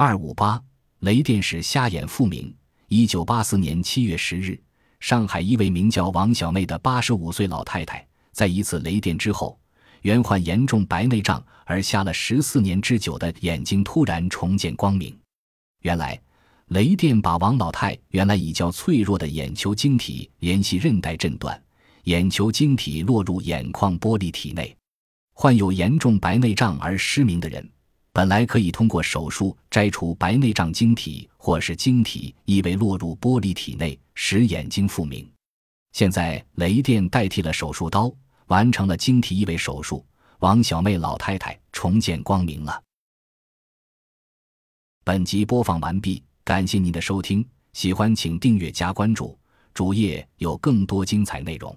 二五八，雷电使瞎眼复明。一九八四年七月十日，上海一位名叫王小妹的八十五岁老太太，在一次雷电之后，原患严重白内障而瞎了十四年之久的眼睛突然重见光明。原来，雷电把王老太原来已较脆弱的眼球晶体联系韧带震断，眼球晶体落入眼眶玻璃体内。患有严重白内障而失明的人。本来可以通过手术摘除白内障晶体，或是晶体异位落入玻璃体内，使眼睛复明。现在雷电代替了手术刀，完成了晶体异位手术，王小妹老太太重见光明了。本集播放完毕，感谢您的收听，喜欢请订阅加关注，主页有更多精彩内容。